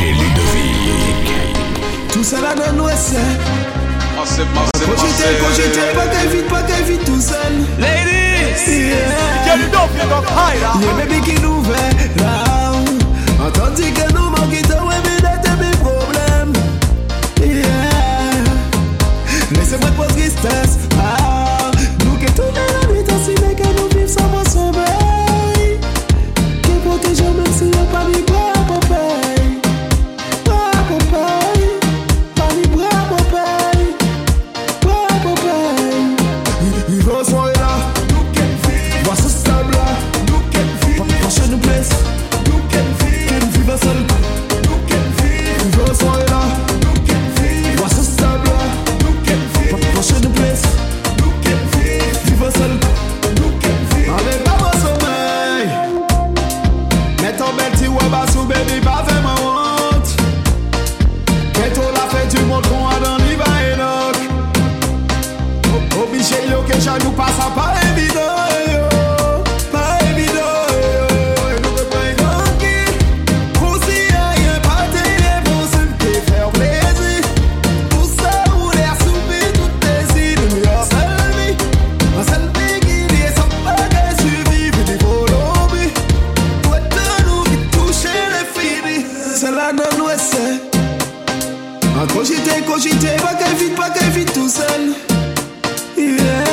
Ludovic Tout ça là dans nous c'est pas qu'à vite, pas qu'à vite tout seul. Ladies, quel dope y'a dans high là Y'a qui nous là que nous manquons de mes problèmes. Yeah. Laissez-moi pas tristesse. Deixa-nous passer par évident Cogiter, cogiter, pas qu'elle vite, pas qu'elle vite tout seul. Yeah.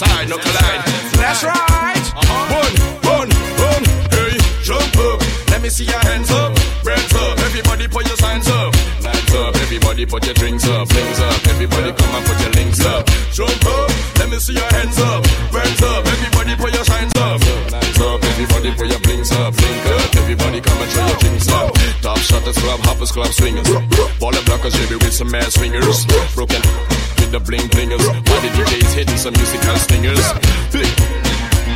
Inside, no collide. That's right. One, one, one. Hey, jump up. Let me see your hands up. Brands up. Everybody put your signs up. Hands up. Everybody put your drinks up. Flings up. Everybody come and put your links up. Jump up. Let me see your hands up. Brands up. Everybody put your signs up. Hands up. Everybody put your blinks up. Blink up. Everybody come and show your drinks up. Top shutters club, hoppers club swingers. Baller blockers, baby, with some mad swingers. Broken with the bling blingers. While the hitting some musical stingers.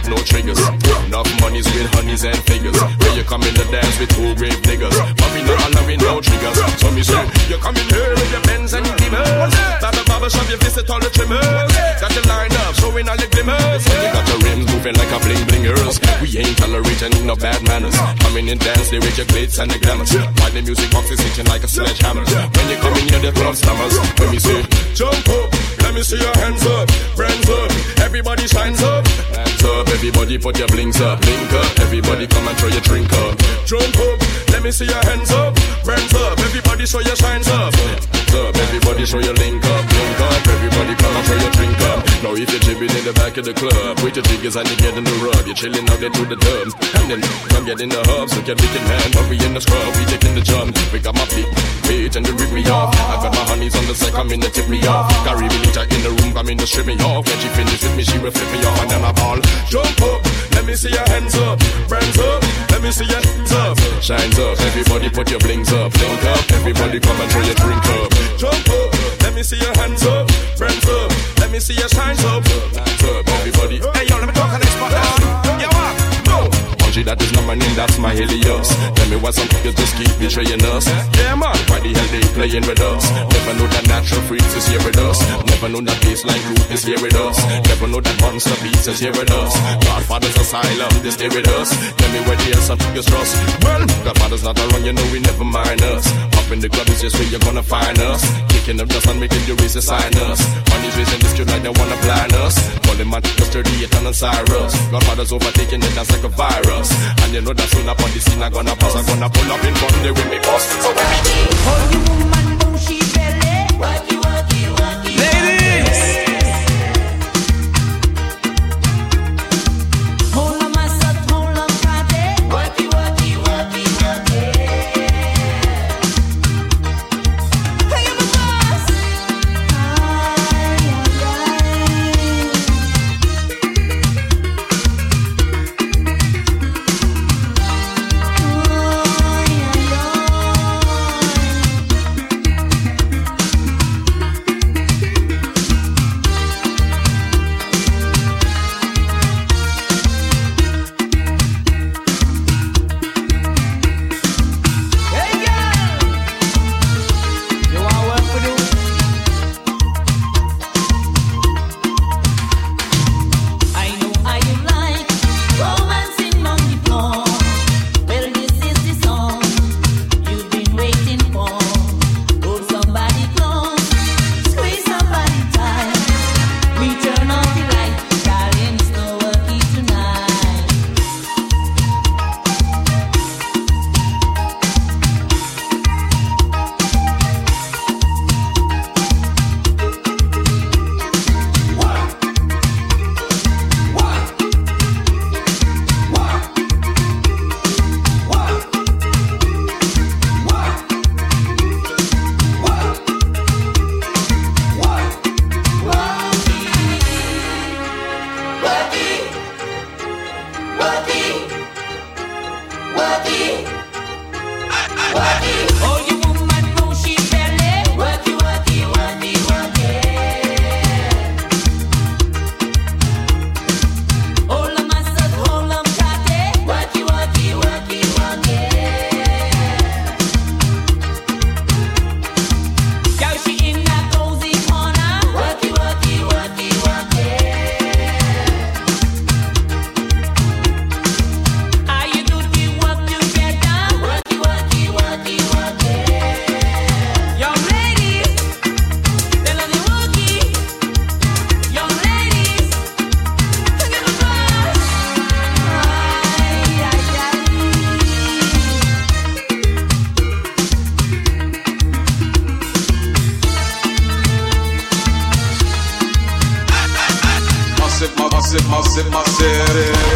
No triggers. Enough money's with honeys and figures. Where you come in the dance with two grave niggas. But we not allowing no triggers. So me say, you come in here with your Benz and your Beamers. Baba Baba shop, you visit all the trimmers. Got your line up, showing all your glimmers. And you got your rims moving like a bling blingers. We ain't tolerating no bad manners. Coming in dance, they with your glitz and the glamour. While the music box is hitting like a sledgehammer. When you come in here, the club stammers. When me say, jump up, me see your hands up, brands up, everybody shines up. Up, everybody put your blinks up, blink up, everybody come and throw your drink up. Jump up, let me see your hands up, brands up, everybody show your shines up. Up, everybody show your link up, link up, everybody come and throw your drink up. Now if you're jibbing in the back of the club, with your jiggers and you get in the rub, you're chilling out there to the dub. And then come get in the hubs, at Rick and hand, we in the scrub, we taking the jump. We got my feet, bitch and they rip me off. I got my honeys on the side, come in to tip me off. Carry me in the room, come in to strip me off. When she finish with me, she will flip me off and then I ball. Jump up, me see your hands up, brands up, let me see your hands up. Shines up, everybody put your blings up, blink up, everybody come and throw your drink up. Jump up, let me see your hands up, brands up, let me see your shines up. Up, everybody. Hey yo, let me talk on this spot. Yo, what? Bungie, that is not my name, that's my Helios. Tell me why some niggas just keep betraying us. Yeah, man, why the hell they playing with us? Never know that natural freaks is here with us. Never know that baseline group is here with us. Never know that monster beats is here with us. Godfather's asylum, they stay with us. Tell me where the hell some niggas trust. Well, Godfather's not around, you know we never mind us. Up in the club is just where you're gonna find us. Kicking up dust and making you raise sign us. Money's raising the street like they wanna blind us. Calling my niggas 38 and Cyrus. Godfather's overtaking it, that's like a virus. And you know that soon up on the scene, I'm gonna pass, I'm gonna pull up in there with me boss. So when we hold your woman, boom, she belly, massive, my massive.